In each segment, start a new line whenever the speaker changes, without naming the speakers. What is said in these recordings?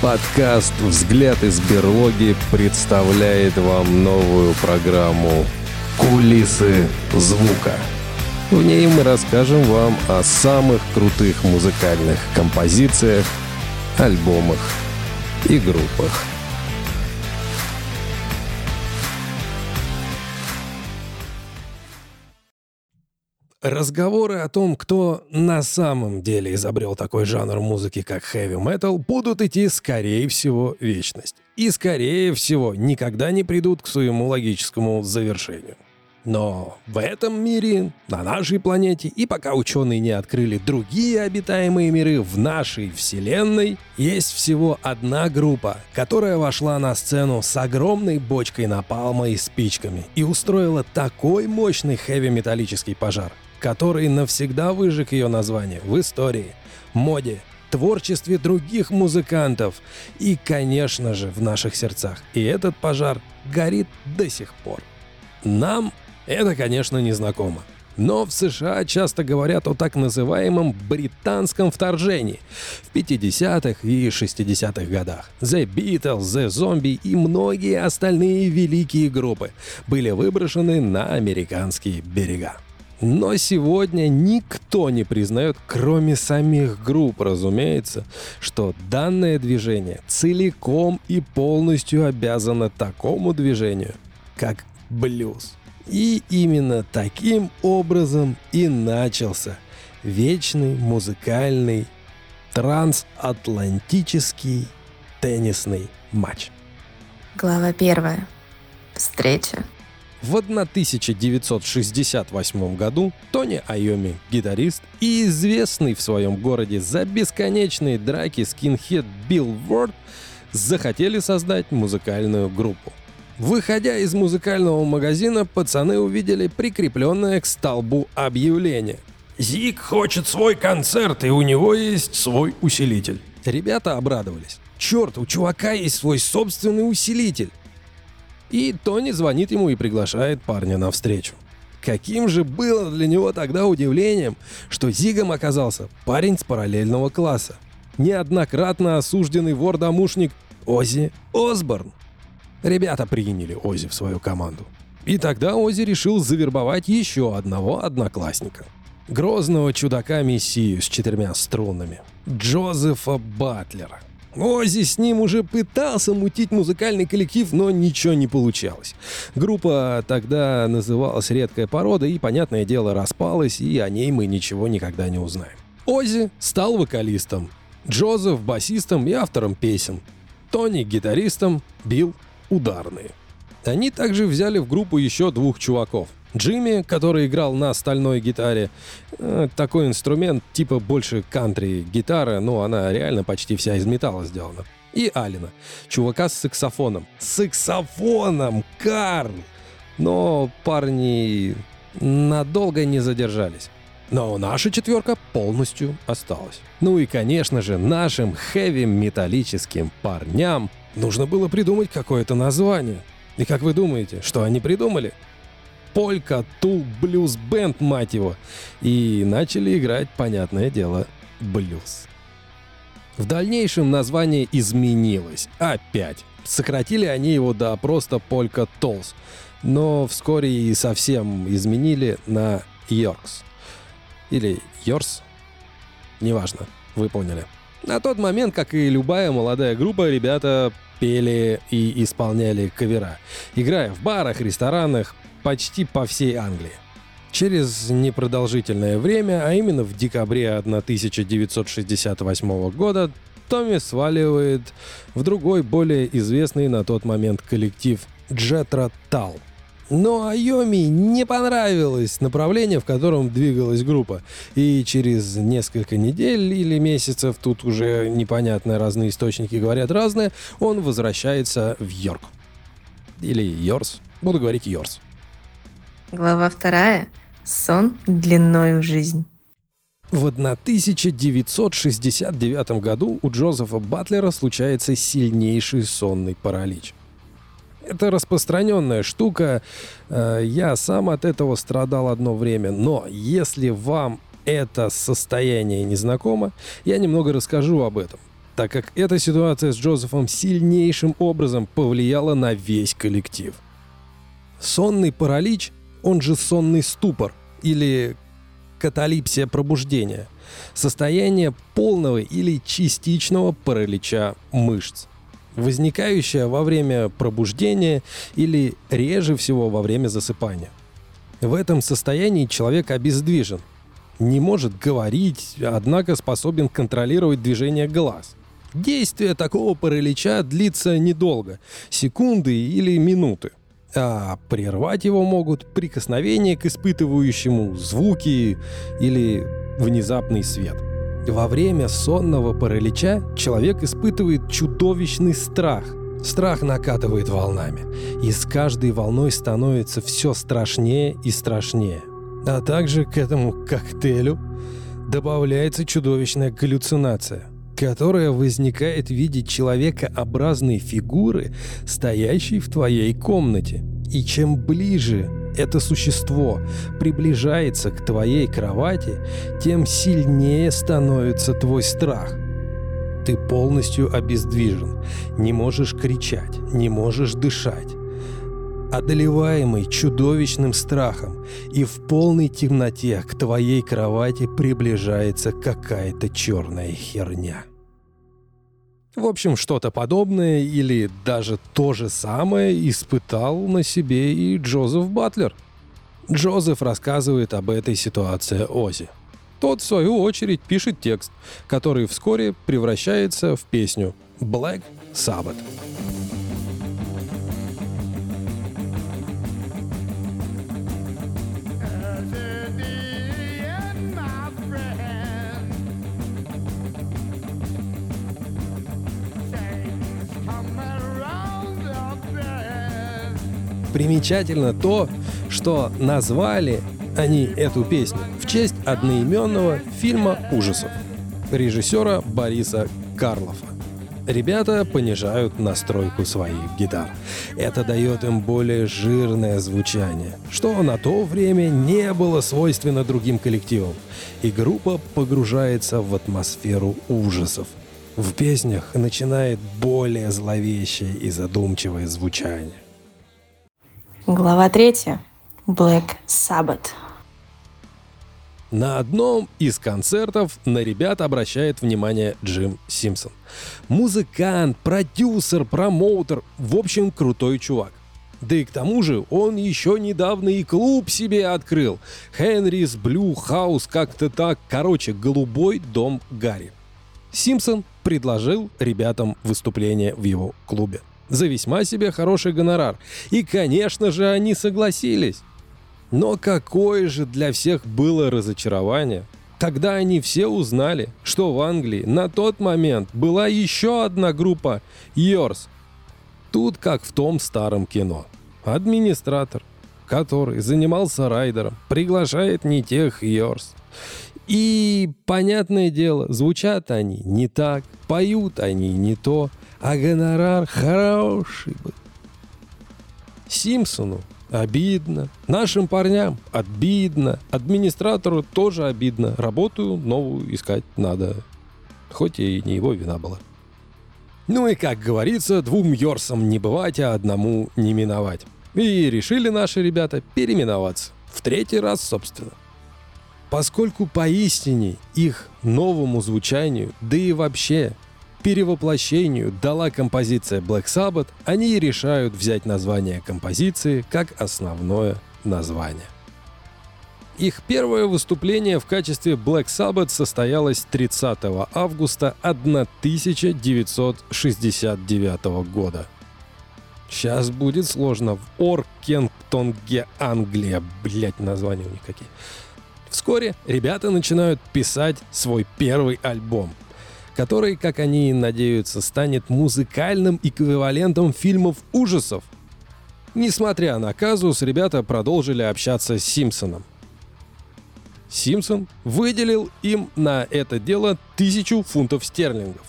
Подкаст «Взгляд из берлоги» представляет вам новую программу «Кулисы звука». В ней мы расскажем вам о самых крутых музыкальных композициях, альбомах и группах. Разговоры о том, кто на самом деле изобрел такой жанр музыки, как хэви-метал, будут идти, скорее всего, вечность. И, скорее всего, никогда не придут к своему логическому завершению. Но в этом мире, на нашей планете, и пока ученые не открыли другие обитаемые миры в нашей Вселенной, есть всего одна группа, которая вошла на сцену с огромной бочкой напалма и спичками и устроила такой мощный хэви-металлический пожар, который навсегда выжег ее название в истории, моде, творчестве других музыкантов и, конечно же, в наших сердцах. И этот пожар горит до сих пор. Нам это, конечно, не знакомо. Но в США часто говорят о так называемом британском вторжении в 50-х и 60-х годах. The Beatles, The Zombie и многие остальные великие группы были выброшены на американские берега. Но сегодня никто не признает, кроме самих групп, разумеется, что данное движение целиком и полностью обязано такому движению, как блюз. И именно таким образом и начался вечный музыкальный трансатлантический теннисный матч.
Глава первая. Встреча.
В 1968 году Тони Айоми, гитарист и известный в своем городе за бесконечные драки скинхед Билл Ворд, захотели создать музыкальную группу. Выходя из музыкального магазина, пацаны увидели прикрепленное к столбу объявление. «Зик хочет свой концерт, и у него есть свой усилитель». Ребята обрадовались. «Черт, у чувака есть свой собственный усилитель. И Тони звонит ему и приглашает парня на встречу. Каким же было для него тогда удивлением, что Зигом оказался парень с параллельного класса. Неоднократно осужденный вор-домушник Ози Осборн. Ребята приняли Ози в свою команду. И тогда Ози решил завербовать еще одного одноклассника. Грозного чудака-мессию с четырьмя струнами. Джозефа Батлера. Ози с ним уже пытался мутить музыкальный коллектив, но ничего не получалось. Группа тогда называлась «Редкая порода» и, понятное дело, распалась, и о ней мы ничего никогда не узнаем. Ози стал вокалистом, Джозеф — басистом и автором песен, Тони — гитаристом, Билл — ударные. Они также взяли в группу еще двух чуваков. Джимми, который играл на стальной гитаре, э, такой инструмент типа больше кантри гитара, но она реально почти вся из металла сделана. И Алина, чувака с саксофоном. Саксофоном! Карл! Но парни надолго не задержались. Но наша четверка полностью осталась. Ну и, конечно же, нашим хэви-металлическим парням нужно было придумать какое-то название. И как вы думаете, что они придумали? Полька Тул Блюз Бенд, мать его. И начали играть, понятное дело, блюз. В дальнейшем название изменилось. Опять. Сократили они его до просто Полька Толс. Но вскоре и совсем изменили на Йоркс. Или Йорс. Неважно, вы поняли. На тот момент, как и любая молодая группа, ребята пели и исполняли кавера, играя в барах, ресторанах, почти по всей Англии. Через непродолжительное время, а именно в декабре 1968 года, Томми сваливает в другой, более известный на тот момент коллектив Джетра Тал. Но Айоми не понравилось направление, в котором двигалась группа. И через несколько недель или месяцев, тут уже непонятно, разные источники говорят разное, он возвращается в Йорк. Или Йорс. Буду говорить Йорс.
Глава вторая. Сон длиною жизнь.
В 1969 году у Джозефа Батлера случается сильнейший сонный паралич. Это распространенная штука. Э, я сам от этого страдал одно время. Но если вам это состояние незнакомо, я немного расскажу об этом. так как эта ситуация с Джозефом сильнейшим образом повлияла на весь коллектив. Сонный паралич, он же сонный ступор или каталипсия пробуждения, состояние полного или частичного паралича мышц, возникающее во время пробуждения или реже всего во время засыпания. В этом состоянии человек обездвижен, не может говорить, однако способен контролировать движение глаз. Действие такого паралича длится недолго, секунды или минуты. А прервать его могут прикосновения к испытывающему, звуки или внезапный свет. Во время сонного паралича человек испытывает чудовищный страх. Страх накатывает волнами, и с каждой волной становится все страшнее и страшнее. А также к этому коктейлю добавляется чудовищная галлюцинация, которая возникает в виде человекообразной фигуры, стоящей в твоей комнате. И чем ближе это существо приближается к твоей кровати, тем сильнее становится твой страх. Ты полностью обездвижен, не можешь кричать, не можешь дышать одолеваемый чудовищным страхом, и в полной темноте к твоей кровати приближается какая-то черная херня. В общем, что-то подобное или даже то же самое испытал на себе и Джозеф Батлер. Джозеф рассказывает об этой ситуации Ози. Тот, в свою очередь, пишет текст, который вскоре превращается в песню «Black Sabbath». Примечательно то, что назвали они эту песню в честь одноименного фильма ужасов режиссера Бориса Карлова. Ребята понижают настройку своих гитар. Это дает им более жирное звучание, что на то время не было свойственно другим коллективам. И группа погружается в атмосферу ужасов. В песнях начинает более зловещее и задумчивое звучание.
Глава третья. Black Sabbath.
На одном из концертов на ребят обращает внимание Джим Симпсон. Музыкант, продюсер, промоутер, в общем, крутой чувак. Да и к тому же он еще недавно и клуб себе открыл. Хенрис Блю Хаус, как-то так. Короче, голубой дом Гарри. Симпсон предложил ребятам выступление в его клубе за весьма себе хороший гонорар. И, конечно же, они согласились. Но какое же для всех было разочарование, когда они все узнали, что в Англии на тот момент была еще одна группа Йорс. Тут как в том старом кино. Администратор, который занимался райдером, приглашает не тех Йорс. И, понятное дело, звучат они не так, поют они не то, а гонорар хороший был. Симпсону обидно, нашим парням обидно, администратору тоже обидно. Работу новую искать надо, хоть и не его вина была. Ну и, как говорится, двум Йорсам не бывать, а одному не миновать. И решили наши ребята переименоваться. В третий раз, собственно. Поскольку поистине их новому звучанию, да и вообще перевоплощению дала композиция Black Sabbath, они и решают взять название композиции как основное название. Их первое выступление в качестве Black Sabbath состоялось 30 августа 1969 года. Сейчас будет сложно. В Оркентонге, Англия. Блять, названия у них какие. Вскоре ребята начинают писать свой первый альбом – который, как они надеются, станет музыкальным эквивалентом фильмов ужасов. Несмотря на казус, ребята продолжили общаться с Симпсоном. Симпсон выделил им на это дело тысячу фунтов стерлингов.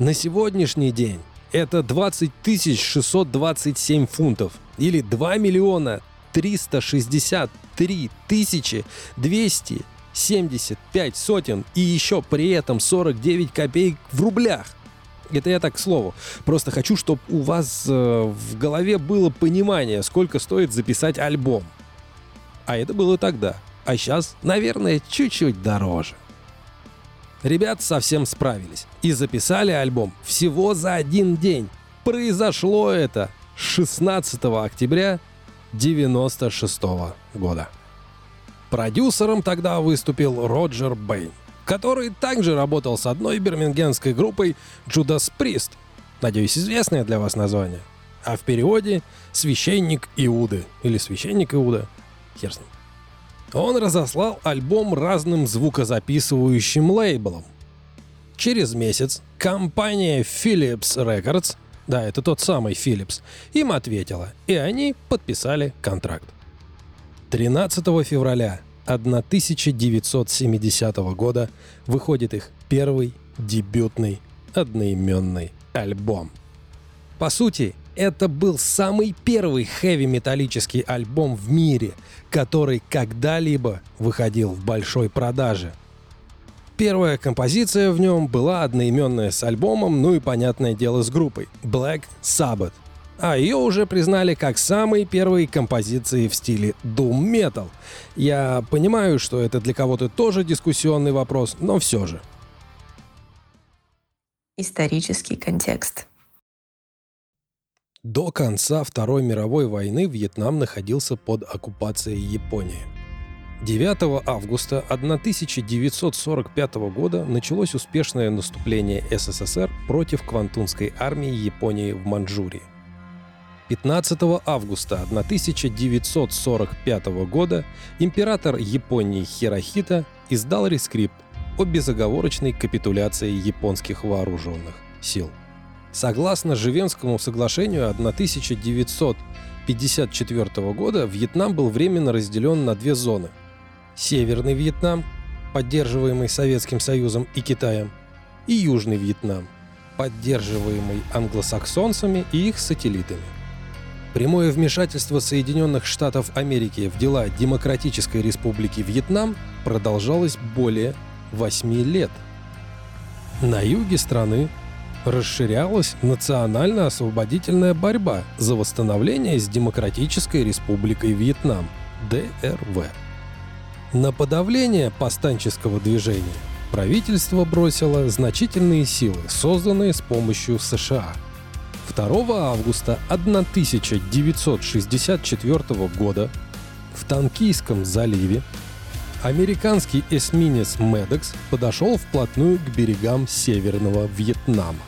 На сегодняшний день это 20 627 фунтов или 2 миллиона 363 тысячи 200 75 сотен и еще при этом 49 копеек в рублях. Это я так к слову. Просто хочу, чтобы у вас э, в голове было понимание, сколько стоит записать альбом. А это было тогда. А сейчас, наверное, чуть-чуть дороже. Ребят совсем справились и записали альбом всего за один день. Произошло это 16 октября 96 года. Продюсером тогда выступил Роджер Бэйн, который также работал с одной бирмингемской группой Judas Priest, надеюсь, известное для вас название, а в переводе «Священник Иуды» или «Священник Иуда», хер с ним. Он разослал альбом разным звукозаписывающим лейблам. Через месяц компания Philips Records, да, это тот самый Philips, им ответила, и они подписали контракт. 13 февраля 1970 года выходит их первый дебютный одноименный альбом. По сути, это был самый первый хэви-металлический альбом в мире, который когда-либо выходил в большой продаже. Первая композиция в нем была одноименная с альбомом, ну и понятное дело с группой Black Sabbath. А ее уже признали как самые первые композиции в стиле Doom Metal. Я понимаю, что это для кого-то тоже дискуссионный вопрос, но все же.
Исторический контекст.
До конца Второй мировой войны Вьетнам находился под оккупацией Японии. 9 августа 1945 года началось успешное наступление СССР против Квантунской армии Японии в Манчжурии. 15 августа 1945 года император Японии Хирохита издал рескрипт о безоговорочной капитуляции японских вооруженных сил – Согласно Живенскому соглашению 1954 года, Вьетнам был временно разделен на две зоны. Северный Вьетнам, поддерживаемый Советским Союзом и Китаем, и Южный Вьетнам, поддерживаемый англосаксонцами и их сателлитами. Прямое вмешательство Соединенных Штатов Америки в дела Демократической Республики Вьетнам продолжалось более 8 лет. На юге страны расширялась национально-освободительная борьба за восстановление с Демократической Республикой Вьетнам, ДРВ. На подавление повстанческого движения правительство бросило значительные силы, созданные с помощью США. 2 августа 1964 года в Танкийском заливе американский эсминец «Медекс» подошел вплотную к берегам Северного Вьетнама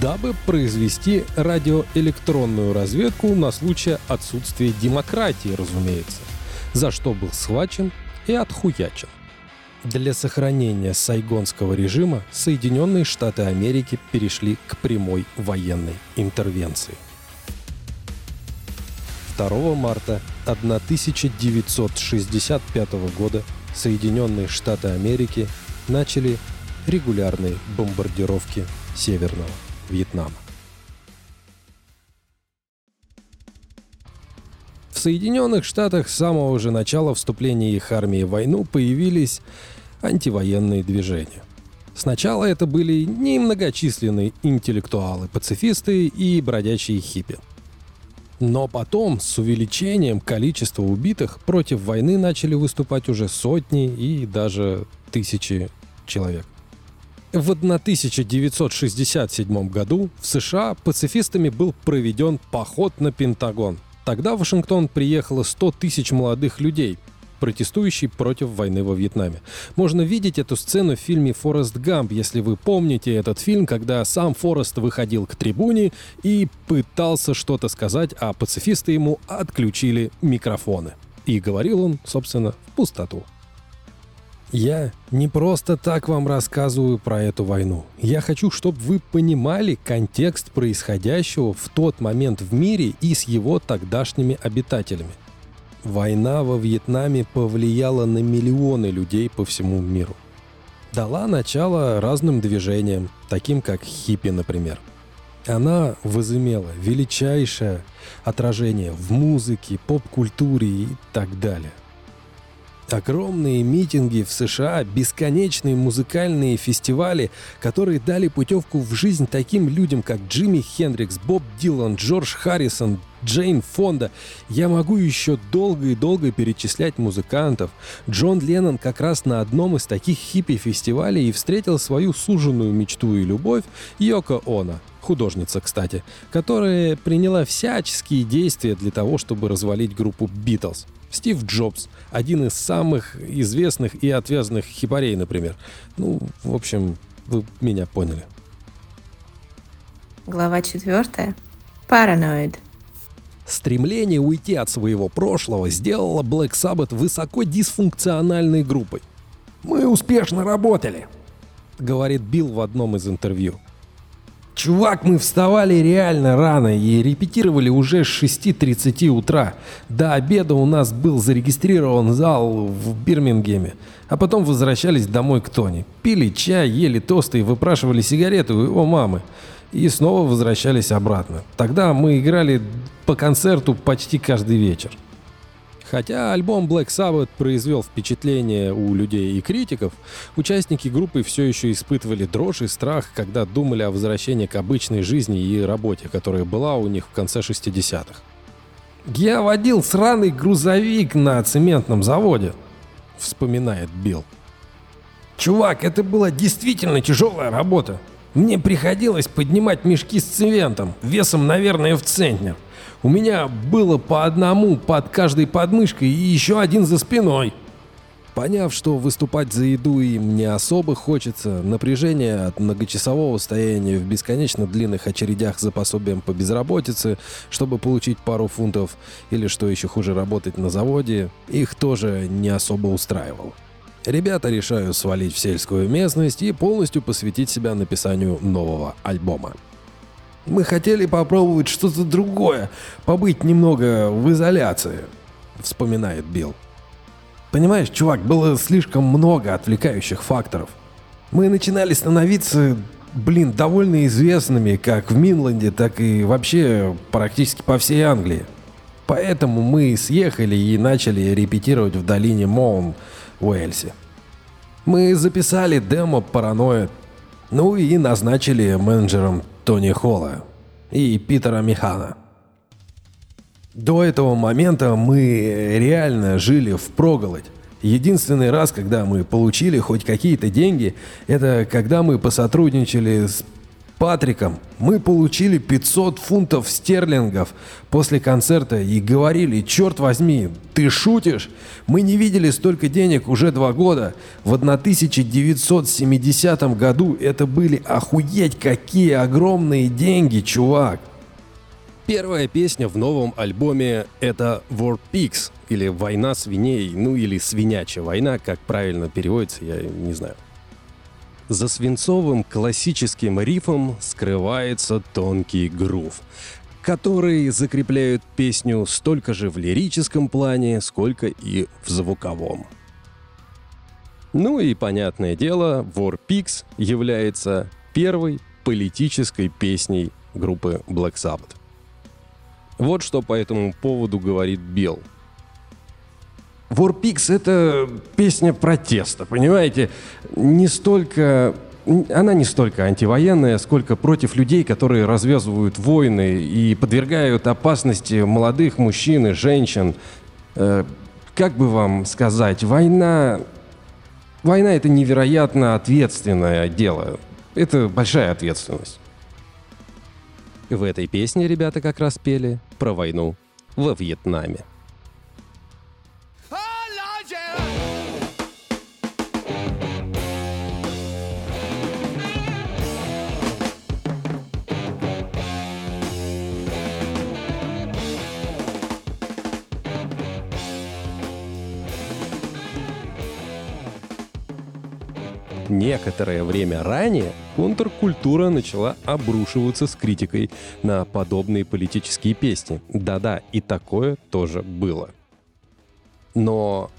дабы произвести радиоэлектронную разведку на случай отсутствия демократии, разумеется, за что был схвачен и отхуячен. Для сохранения сайгонского режима Соединенные Штаты Америки перешли к прямой военной интервенции. 2 марта 1965 года Соединенные Штаты Америки начали регулярные бомбардировки Северного Вьетнама. В Соединенных Штатах с самого же начала вступления их армии в войну появились антивоенные движения. Сначала это были немногочисленные интеллектуалы, пацифисты и бродячие хиппи. Но потом, с увеличением количества убитых, против войны начали выступать уже сотни и даже тысячи человек. В 1967 году в США пацифистами был проведен поход на Пентагон. Тогда в Вашингтон приехало 100 тысяч молодых людей, протестующих против войны во Вьетнаме. Можно видеть эту сцену в фильме «Форест Гамп», если вы помните этот фильм, когда сам Форест выходил к трибуне и пытался что-то сказать, а пацифисты ему отключили микрофоны. И говорил он, собственно, в пустоту. Я не просто так вам рассказываю про эту войну. Я хочу, чтобы вы понимали контекст происходящего в тот момент в мире и с его тогдашними обитателями. Война во Вьетнаме повлияла на миллионы людей по всему миру. Дала начало разным движениям, таким как хиппи, например. Она возымела величайшее отражение в музыке, поп-культуре и так далее. Огромные митинги в США, бесконечные музыкальные фестивали, которые дали путевку в жизнь таким людям, как Джимми Хендрикс, Боб Дилан, Джордж Харрисон, Джейн Фонда. Я могу еще долго и долго перечислять музыкантов. Джон Леннон как раз на одном из таких хиппи-фестивалей и встретил свою суженную мечту и любовь Йоко Оно, художница, кстати, которая приняла всяческие действия для того, чтобы развалить группу Битлз. Стив Джобс, один из самых известных и отвязанных хипарей, например. Ну, в общем, вы меня поняли.
Глава четвертая. Параноид.
Стремление уйти от своего прошлого сделало Black Sabbath высоко дисфункциональной группой.
«Мы успешно работали», —
говорит Билл в одном из интервью.
Чувак, мы вставали реально рано и репетировали уже с 6.30 утра. До обеда у нас был зарегистрирован зал в Бирмингеме. А потом возвращались домой к Тони. Пили чай, ели тосты и выпрашивали сигареты у его мамы. И снова возвращались обратно. Тогда мы играли по концерту почти каждый вечер.
Хотя альбом Black Sabbath произвел впечатление у людей и критиков, участники группы все еще испытывали дрожь и страх, когда думали о возвращении к обычной жизни и работе, которая была у них в конце 60-х.
«Я водил сраный грузовик на цементном заводе», — вспоминает Билл. «Чувак, это была действительно тяжелая работа. Мне приходилось поднимать мешки с цементом, весом, наверное, в центнер. У меня было по одному под каждой подмышкой и еще один за спиной.
Поняв, что выступать за еду им не особо хочется, напряжение от многочасового стояния в бесконечно длинных очередях за пособием по безработице, чтобы получить пару фунтов, или что еще хуже работать на заводе, их тоже не особо устраивало. Ребята решают свалить в сельскую местность и полностью посвятить себя написанию нового альбома.
Мы хотели попробовать что-то другое, побыть немного в изоляции», — вспоминает Билл. «Понимаешь, чувак, было слишком много отвлекающих факторов. Мы начинали становиться, блин, довольно известными как в Минленде, так и вообще практически по всей Англии. Поэтому мы съехали и начали репетировать в долине Моун в Уэльсе. Мы записали демо «Параноид», ну и назначили менеджером Тони Холла и Питера Михана. До этого момента мы реально жили в проголодь. Единственный раз, когда мы получили хоть какие-то деньги, это когда мы посотрудничали с Патриком мы получили 500 фунтов стерлингов после концерта и говорили, черт возьми, ты шутишь? Мы не видели столько денег уже два года. В 1970 году это были охуеть какие огромные деньги, чувак.
Первая песня в новом альбоме — это War Pigs, или «Война свиней», ну или «Свинячья война», как правильно переводится, я не знаю. За свинцовым классическим рифом скрывается тонкий грув, который закрепляет песню столько же в лирическом плане, сколько и в звуковом. Ну и понятное дело, War Pigs является первой политической песней группы Black Sabbath. Вот что по этому поводу говорит Билл.
War Pigs — это песня протеста, понимаете? Не столько... Она не столько антивоенная, сколько против людей, которые развязывают войны и подвергают опасности молодых мужчин и женщин. Э, как бы вам сказать, война... Война — это невероятно ответственное дело. Это большая ответственность.
В этой песне ребята как раз пели про войну во Вьетнаме. Некоторое время ранее контркультура начала обрушиваться с критикой на подобные политические песни. Да-да, и такое тоже было. Но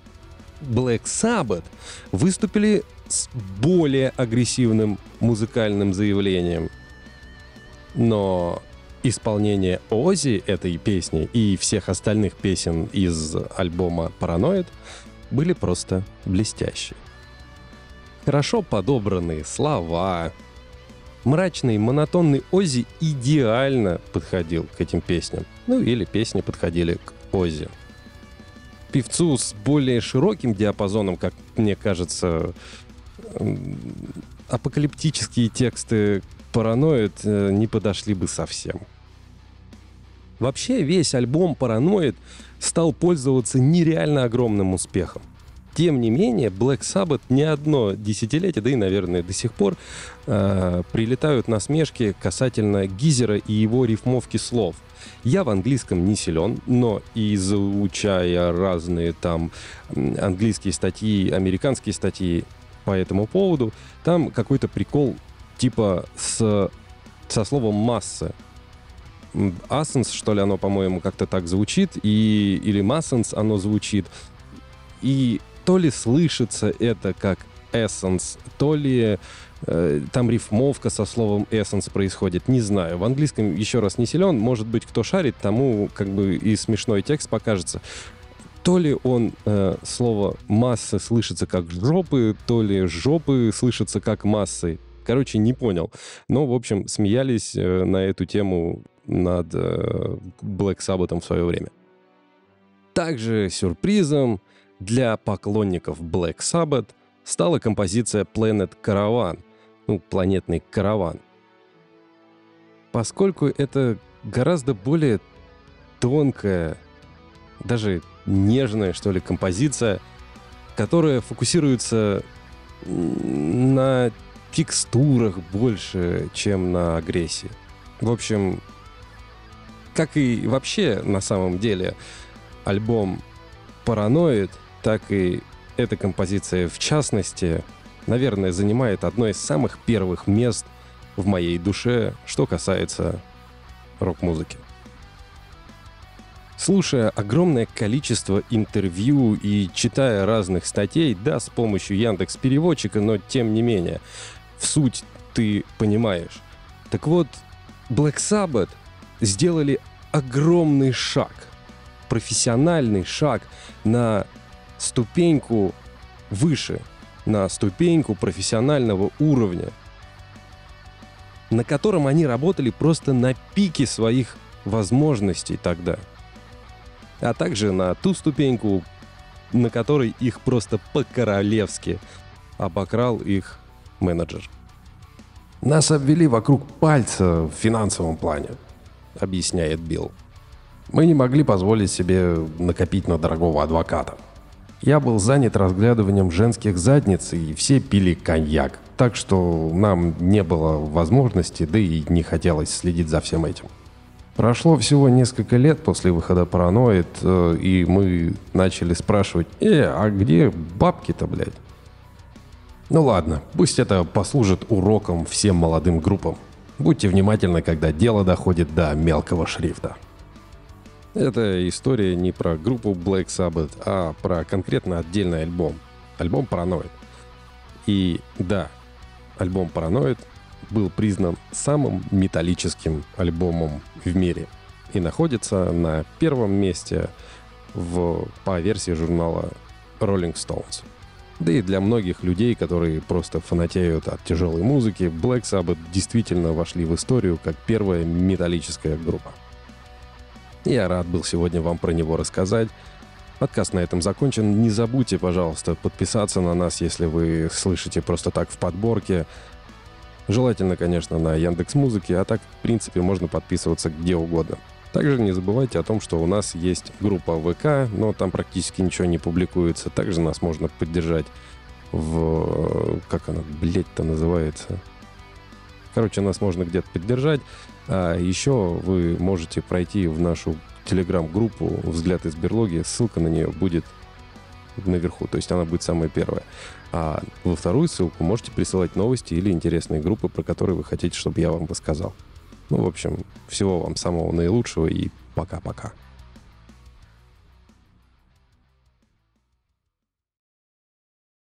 Black Sabbath выступили с более агрессивным музыкальным заявлением. Но исполнение Ози этой песни и всех остальных песен из альбома «Параноид» были просто блестящие. Хорошо подобранные слова. Мрачный, монотонный Ози идеально подходил к этим песням. Ну или песни подходили к Ози. Певцу с более широким диапазоном, как мне кажется, апокалиптические тексты параноид э, не подошли бы совсем. Вообще весь альбом «Параноид» стал пользоваться нереально огромным успехом. Тем не менее, Black Sabbath не одно десятилетие, да и, наверное, до сих пор э, прилетают насмешки касательно Гизера и его рифмовки слов. Я в английском не силен, но изучая разные там английские статьи, американские статьи по этому поводу, там какой-то прикол типа с, со словом «масса». Ассенс, что ли, оно, по-моему, как-то так звучит, и, или Массенс оно звучит. И то ли слышится это как essence, то ли э, там рифмовка со словом essence происходит, не знаю. В английском еще раз не силен, может быть, кто шарит, тому как бы и смешной текст покажется. То ли он э, слово массы слышится как жопы, то ли жопы слышатся как массы. Короче, не понял. Но, в общем, смеялись э, на эту тему над э, Black Sabbath в свое время. Также сюрпризом для поклонников Black Sabbath стала композиция Planet Caravan, ну, планетный караван. Поскольку это гораздо более тонкая, даже нежная, что ли, композиция, которая фокусируется на текстурах больше, чем на агрессии. В общем, как и вообще на самом деле альбом «Параноид», так и эта композиция в частности, наверное, занимает одно из самых первых мест в моей душе, что касается рок-музыки. Слушая огромное количество интервью и читая разных статей, да, с помощью Яндекс Переводчика, но тем не менее, в суть ты понимаешь. Так вот, Black Sabbath сделали огромный шаг, профессиональный шаг на ступеньку выше, на ступеньку профессионального уровня, на котором они работали просто на пике своих возможностей тогда – а также на ту ступеньку, на которой их просто по-королевски обокрал их менеджер.
Нас обвели вокруг пальца в финансовом плане,
объясняет Билл.
Мы не могли позволить себе накопить на дорогого адвоката. Я был занят разглядыванием женских задниц, и все пили коньяк. Так что нам не было возможности, да и не хотелось следить за всем этим. Прошло всего несколько лет после выхода «Параноид», э, и мы начали спрашивать, «Э, а где бабки-то, блядь?» Ну ладно, пусть это послужит уроком всем молодым группам. Будьте внимательны, когда дело доходит до мелкого шрифта.
Это история не про группу Black Sabbath, а про конкретно отдельный альбом. Альбом «Параноид». И да, альбом «Параноид» был признан самым металлическим альбомом в мире и находится на первом месте в, по версии журнала Rolling Stones. Да и для многих людей, которые просто фанатеют от тяжелой музыки, Black Sabbath действительно вошли в историю как первая металлическая группа. Я рад был сегодня вам про него рассказать. Подкаст на этом закончен. Не забудьте, пожалуйста, подписаться на нас, если вы слышите просто так в подборке. Желательно, конечно, на Яндекс Музыке, а так, в принципе, можно подписываться где угодно. Также не забывайте о том, что у нас есть группа ВК, но там практически ничего не публикуется. Также нас можно поддержать в... Как она, блядь-то называется? Короче, нас можно где-то поддержать. А еще вы можете пройти в нашу телеграм-группу «Взгляд из берлоги». Ссылка на нее будет наверху, то есть она будет самая первая. А во вторую ссылку можете присылать новости или интересные группы, про которые вы хотите, чтобы я вам рассказал. Ну, в общем, всего вам самого наилучшего и пока-пока.